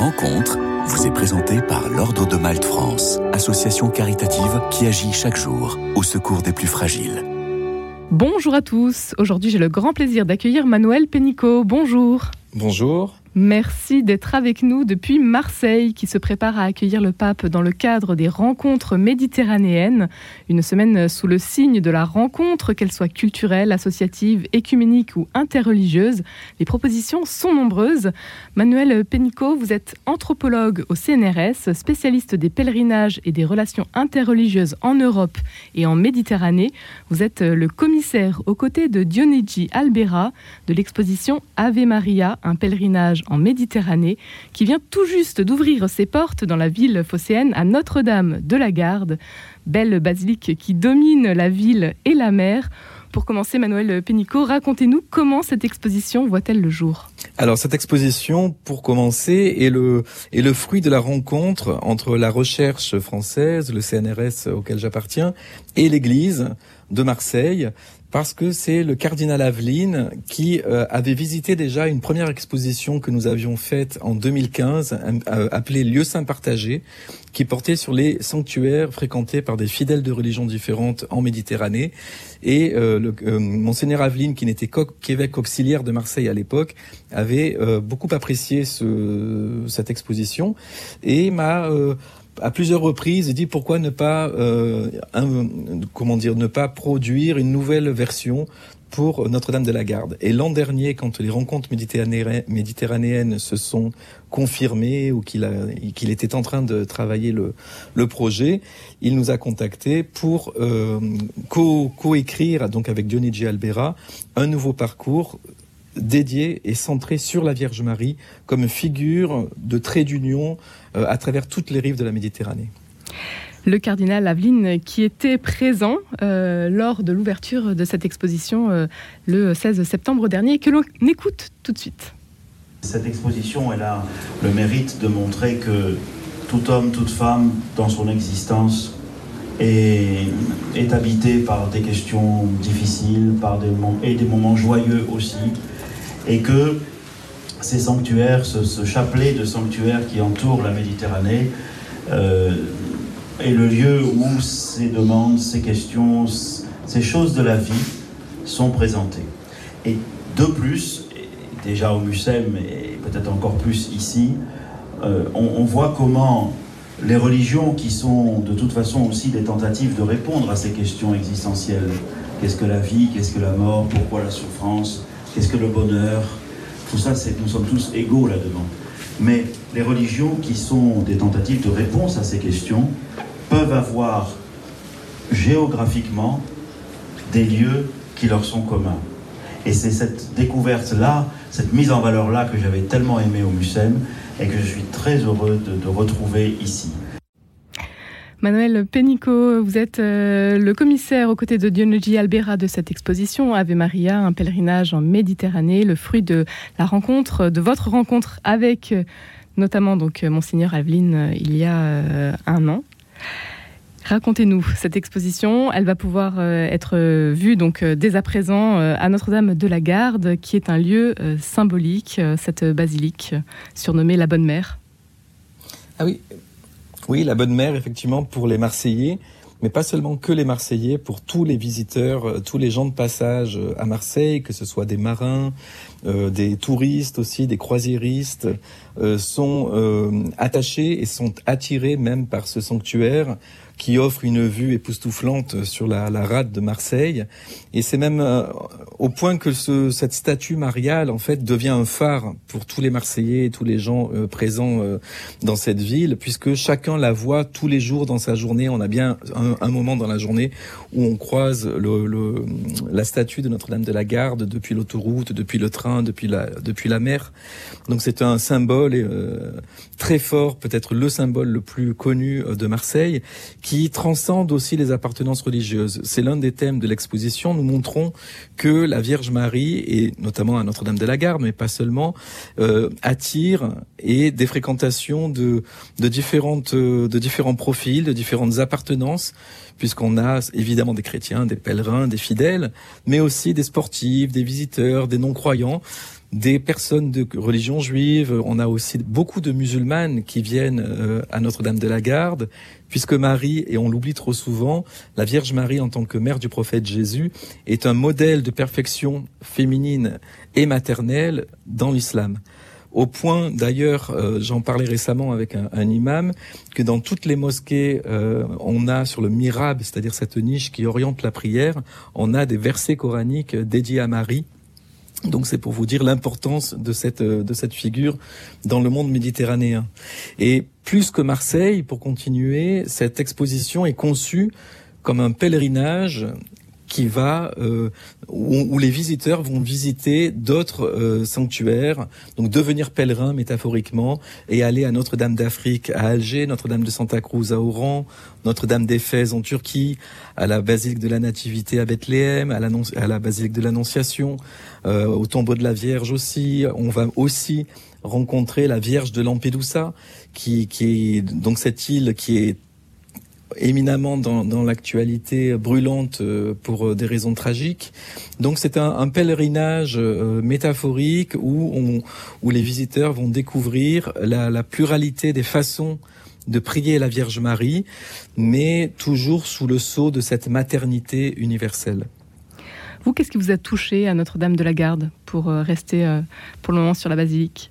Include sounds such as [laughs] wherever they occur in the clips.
rencontre vous est présenté par l'Ordre de Malte France, association caritative qui agit chaque jour au secours des plus fragiles. Bonjour à tous. Aujourd'hui, j'ai le grand plaisir d'accueillir Manuel Pénicaud. Bonjour. Bonjour. Merci d'être avec nous depuis Marseille, qui se prépare à accueillir le pape dans le cadre des rencontres méditerranéennes. Une semaine sous le signe de la rencontre, qu'elle soit culturelle, associative, écuménique ou interreligieuse. Les propositions sont nombreuses. Manuel Pénicaud, vous êtes anthropologue au CNRS, spécialiste des pèlerinages et des relations interreligieuses en Europe et en Méditerranée. Vous êtes le commissaire aux côtés de Dionigi Albera de l'exposition Ave Maria, un pèlerinage en Méditerranée, qui vient tout juste d'ouvrir ses portes dans la ville phocéenne à Notre-Dame de la Garde, belle basilique qui domine la ville et la mer. Pour commencer, Manuel Pénicaud, racontez-nous comment cette exposition voit-elle le jour? Alors cette exposition, pour commencer, est le, est le fruit de la rencontre entre la recherche française, le CNRS auquel j'appartiens, et l'Église de Marseille, parce que c'est le cardinal Aveline qui euh, avait visité déjà une première exposition que nous avions faite en 2015, euh, appelée Lieux saints partagés, qui portait sur les sanctuaires fréquentés par des fidèles de religions différentes en Méditerranée. Et euh, le, monseigneur Aveline, qui n'était qu'évêque auxiliaire de Marseille à l'époque, avait beaucoup apprécié ce, cette exposition et m'a à plusieurs reprises dit pourquoi ne pas euh, ne pas produire une nouvelle version pour Notre-Dame de la Garde. Et l'an dernier, quand les rencontres méditerranéennes se sont confirmées ou qu'il était en train de travailler le, le projet, il nous a contactés pour euh, co-écrire donc avec Dionigi Albera un nouveau parcours dédié et centré sur la Vierge Marie comme figure de trait d'union euh, à travers toutes les rives de la Méditerranée. Le cardinal Aveline qui était présent euh, lors de l'ouverture de cette exposition euh, le 16 septembre dernier et que l'on écoute tout de suite. Cette exposition, elle a le mérite de montrer que tout homme, toute femme, dans son existence, est, est habité par des questions difficiles par des, et des moments joyeux aussi, et que ces sanctuaires, ce, chapelet de sanctuaires qui entoure la Méditerranée, euh, est le lieu où ces demandes, ces questions, ces choses de la vie sont présentées. Et de plus, déjà au MUSEM et peut-être encore plus ici, euh, on, voit comment les religions qui sont de toute façon aussi des tentatives de répondre à ces questions existentielles, qu'est-ce que la vie, qu'est-ce que la mort, pourquoi la souffrance, qu'est-ce que le bonheur, tout ça, nous sommes tous égaux là-dedans. Mais les religions qui sont des tentatives de réponse à ces questions peuvent avoir géographiquement des lieux qui leur sont communs. Et c'est cette découverte-là, cette mise en valeur-là que j'avais tellement aimé au MUSEM et que je suis très heureux de, de retrouver ici. Manuel Pénicaud, vous êtes euh, le commissaire aux côtés de Dionigi Albera de cette exposition Ave Maria, un pèlerinage en Méditerranée, le fruit de la rencontre, de votre rencontre avec euh, notamment donc euh, monseigneur Aveline il y a un an. Racontez-nous cette exposition. Elle va pouvoir être vue donc dès à présent à Notre-Dame de la Garde, qui est un lieu symbolique, cette basilique surnommée la Bonne Mère. Ah oui, oui, la bonne mère, effectivement, pour les Marseillais, mais pas seulement que les Marseillais, pour tous les visiteurs, euh, tous les gens de passage euh, à Marseille, que ce soit des marins, euh, des touristes aussi, des croisiéristes, sont attachés et sont attirés même par ce sanctuaire qui offre une vue époustouflante sur la, la rade de Marseille. Et c'est même euh, au point que ce, cette statue mariale, en fait, devient un phare pour tous les Marseillais et tous les gens euh, présents euh, dans cette ville, puisque chacun la voit tous les jours dans sa journée. On a bien un, un moment dans la journée où on croise le, le, la statue de Notre-Dame de la Garde depuis l'autoroute, depuis le train, depuis la, depuis la mer. Donc c'est un symbole très fort, peut-être le symbole le plus connu de Marseille, qui transcende aussi les appartenances religieuses. C'est l'un des thèmes de l'exposition. Nous montrons que la Vierge Marie, et notamment à Notre-Dame de la Garde, mais pas seulement, euh, attire et des fréquentations de, de, différentes, de différents profils, de différentes appartenances, puisqu'on a évidemment des chrétiens, des pèlerins, des fidèles, mais aussi des sportifs, des visiteurs, des non-croyants des personnes de religion juive. On a aussi beaucoup de musulmanes qui viennent euh, à Notre-Dame de la Garde, puisque Marie, et on l'oublie trop souvent, la Vierge Marie en tant que mère du prophète Jésus est un modèle de perfection féminine et maternelle dans l'islam. Au point, d'ailleurs, euh, j'en parlais récemment avec un, imam, que dans toutes les mosquées, euh, on a sur le mirab, c'est-à-dire cette niche qui oriente la prière, on a des versets coraniques dédiés à Marie. Donc c'est pour vous dire l'importance de cette euh, de cette figure dans le monde méditerranéen. Et plus que Marseille, pour continuer, cette exposition est conçue comme un pèlerinage qui va euh, où, les visiteurs vont visiter d'autres euh, sanctuaires, donc devenir pèlerins métaphoriquement et aller à Notre-Dame d'Afrique à Alger, Notre-Dame de Santa Cruz à Oran, Notre-Dame d'Éphèse en Turquie, à la basilique de la Nativité à Bethléem, à, à la basilique de l'Annonciation, euh, au tombeau de la Vierge aussi. On va aussi rencontrer la Vierge de Lampedusa, qui, qui est donc cette île qui est éminemment dans, l'actualité brûlante euh, pour euh, des raisons tragiques. Donc c'est un, pèlerinage euh, métaphorique où, on, les visiteurs vont découvrir la, la pluralité des façons de prier la Vierge Marie, mais toujours sous le sceau de cette maternité universelle. Vous, qu'est-ce qui vous a touché à Notre-Dame de la Garde pour rester pour le moment sur la basilique?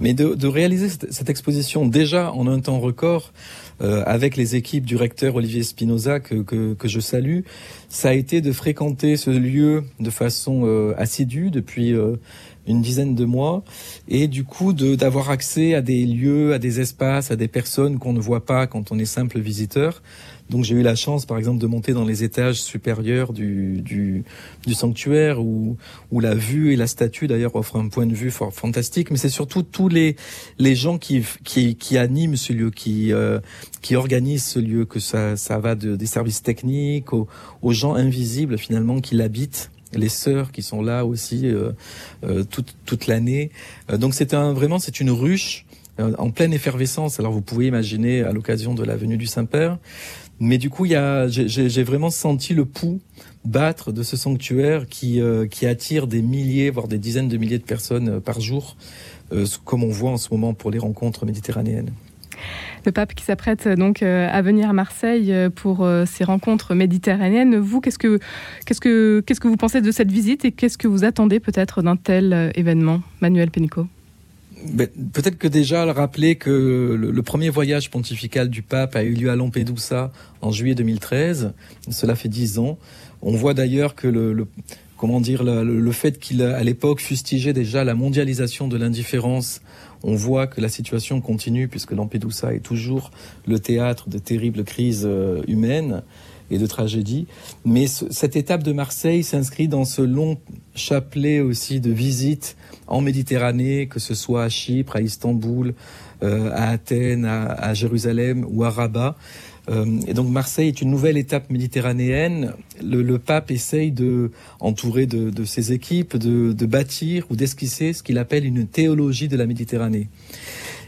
Mais de, de réaliser cette, exposition déjà en un temps record, euh, avec les équipes du recteur Olivier Spinoza que, que, que, je salue, ça a été de fréquenter ce lieu de façon euh, assidue depuis euh, une dizaine de mois et du coup d'avoir accès à des lieux, à des espaces, à des personnes qu'on ne voit pas quand on est simple visiteur. Donc j'ai eu la chance, par exemple, de monter dans les étages supérieurs du, du, du sanctuaire où, où la vue et la statue d'ailleurs offrent un point de vue fort, fantastique. Mais c'est surtout tous les, les gens qui, qui, qui animent ce lieu, qui, euh, qui organisent ce lieu, que ça, ça va de, des services techniques aux, aux gens invisibles finalement qui l'habitent les sœurs qui sont là aussi euh, euh, toute, toute l'année. Euh, donc c'est un vraiment c'est une ruche euh, en pleine effervescence. Alors vous pouvez imaginer à l'occasion de la venue du Saint-Père, mais du coup il y a j'ai vraiment senti le pouls battre de ce sanctuaire qui euh, qui attire des milliers voire des dizaines de milliers de personnes par jour, comme on voit en ce moment pour les rencontres méditerranéennes le pape qui s'apprête euh, donc euh, à venir à Marseille euh, pour ces rencontres méditerranéennes. Vous, qu'est-ce que, qu'est-ce que, qu'est-ce que vous pensez de cette visite et qu'est-ce que vous attendez peut-être d'un tel événement, Manuel Pénicaud? Ben, Peut-être que déjà rappeler que le, premier voyage pontifical du pape a eu lieu à Lampedusa en juillet 2013. Cela fait dix ans. On voit d'ailleurs que le comment dire le, fait qu'il à l'époque fustigeait déjà la mondialisation de l'indifférence on voit que la situation continue puisque Lampedusa est toujours le théâtre de terribles crises euh, humaines et de tragédies. Mais cette étape de Marseille s'inscrit dans ce long chapelet aussi de visites en Méditerranée, que ce soit à Chypre, à Istanbul, euh, à Athènes, à, Jérusalem ou à Rabat. Euh, et donc Marseille est une nouvelle étape méditerranéenne. Le, pape essaye de, entouré de, ses équipes, de, bâtir ou d'esquisser ce qu'il appelle une théologie de la Méditerranée.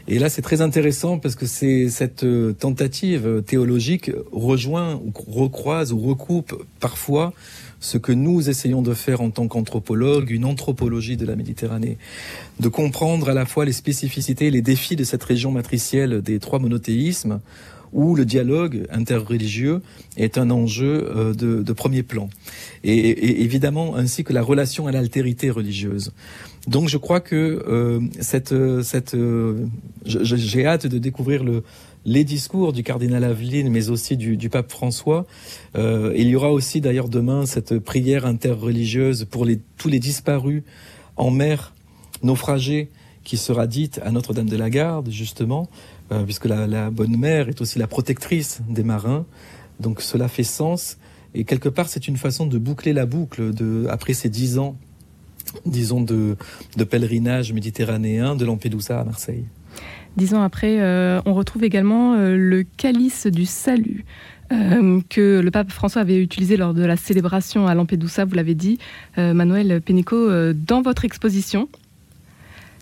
Et là, c'est très intéressant parce que c'est cette euh, tentative théologique rejoint ou recroise ou recoupe parfois ce que nous essayons de faire en tant qu'anthropologues, une anthropologie de la Méditerranée, de comprendre à la fois les spécificités et les défis de cette région matricielle des trois monothéismes, où le dialogue interreligieux est un enjeu euh, de, premier plan. Et, et, évidemment, ainsi que la relation à l'altérité religieuse. Donc je crois que euh, cette, cette, euh, j'ai hâte de découvrir le, les discours du cardinal Aveline, mais aussi du, du pape François. Euh, il y aura aussi d'ailleurs demain cette prière interreligieuse pour les, tous les disparus en mer, naufragés, qui sera dite à Notre-Dame de la Garde, justement, euh, puisque la, bonne mère est aussi la protectrice des marins. Donc cela fait sens. Et quelque part, c'est une façon de boucler la boucle de, après ces dix ans, disons, de, pèlerinage méditerranéen de Lampedusa à Marseille. Dix ans après, euh, on retrouve également euh, le calice du salut. Que le pape François avait utilisé lors de la célébration à Lampedusa, vous l'avez dit, Manuel Pénicaud, dans votre exposition.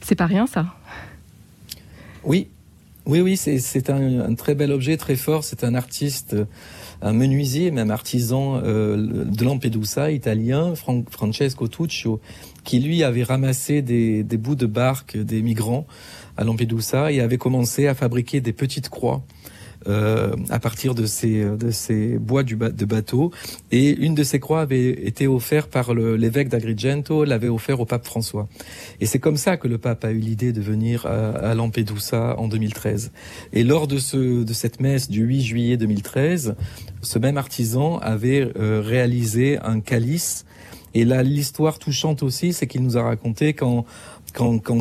C'est pas rien ça. Oui, Oui, oui, c'est un, très bel objet, très fort. C'est un artiste, un menuisier, même artisan euh, de Lampedusa, italien, Fran Francesco Tuccio, qui lui avait ramassé des, des, bouts de barque des migrants à Lampedusa et avait commencé à fabriquer des petites croix euh, à partir de ces, de ces bois du de bateau. Et une de ces croix avait été offerte par l'évêque d'Agrigento, l'avait offert au pape François. Et c'est comme ça que le pape a eu l'idée de venir à, Lampedusa en 2013. Et lors de, ce, de cette messe du 8 juillet 2013, ce même artisan avait euh, réalisé un calice. Et là, l'histoire touchante aussi, c'est qu'il nous a raconté qu'en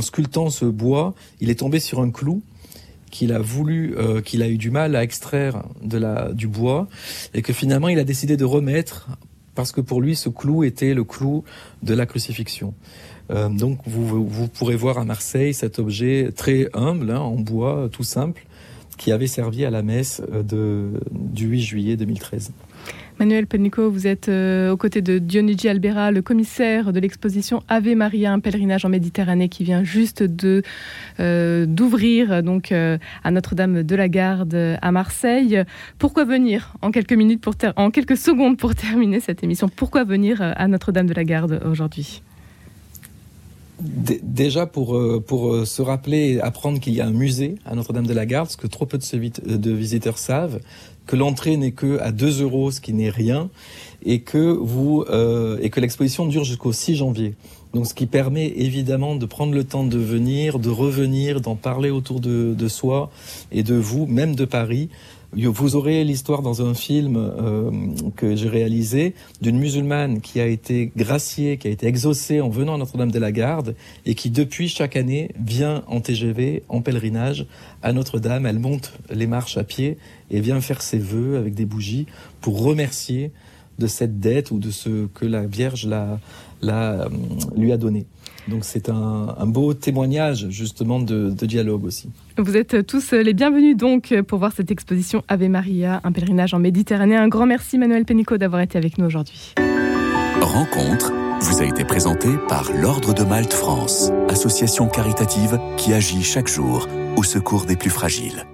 sculptant ce bois, il est tombé sur un clou qu'il a voulu, euh, qu'il a eu du mal à extraire de la, du bois, et que finalement il a décidé de remettre, parce que pour lui ce clou était le clou de la crucifixion. Euh, donc vous, vous pourrez voir à Marseille cet objet très humble, hein, en bois, tout simple, qui avait servi à la messe de, du 8 juillet 2013. Manuel Pennico, vous êtes euh, aux côtés de Dionigi Albera, le commissaire de l'exposition Ave Maria, un pèlerinage en Méditerranée qui vient juste euh, d'ouvrir donc euh, à Notre-Dame de la Garde à Marseille. Pourquoi venir en quelques minutes pour en quelques secondes pour [laughs] terminer cette émission? Pourquoi venir à Notre-Dame de la Garde aujourd'hui? Déjà pour, euh, pour se rappeler et apprendre qu'il y a un musée à Notre-Dame de la Garde, ce que trop peu de, de visiteurs savent, que l'entrée n'est que à 2 euros, ce qui n'est rien, et que vous euh, et que l'exposition dure jusqu'au 6 janvier. Donc, ce qui permet évidemment de prendre le temps de venir, de revenir, d'en parler autour de soi et de vous, même de Paris, vous aurez l'histoire dans un film euh, que j'ai réalisé d'une musulmane qui a été graciée, qui a été exaucée en venant à Notre-Dame de la Garde et qui depuis chaque année vient en TGV, en pèlerinage à Notre-Dame. Elle monte les marches à pied et vient faire ses vœux avec des bougies pour remercier de cette dette ou de ce que la Vierge la, la, lui a donné. Donc c'est un, un beau témoignage justement de, de dialogue aussi. Vous êtes tous les bienvenus donc pour voir cette exposition Ave Maria, un pèlerinage en Méditerranée. Un grand merci Manuel Pénicaud d'avoir été avec nous aujourd'hui. Rencontre vous a été présentée par l'Ordre de Malte France, association caritative qui agit chaque jour au secours des plus fragiles.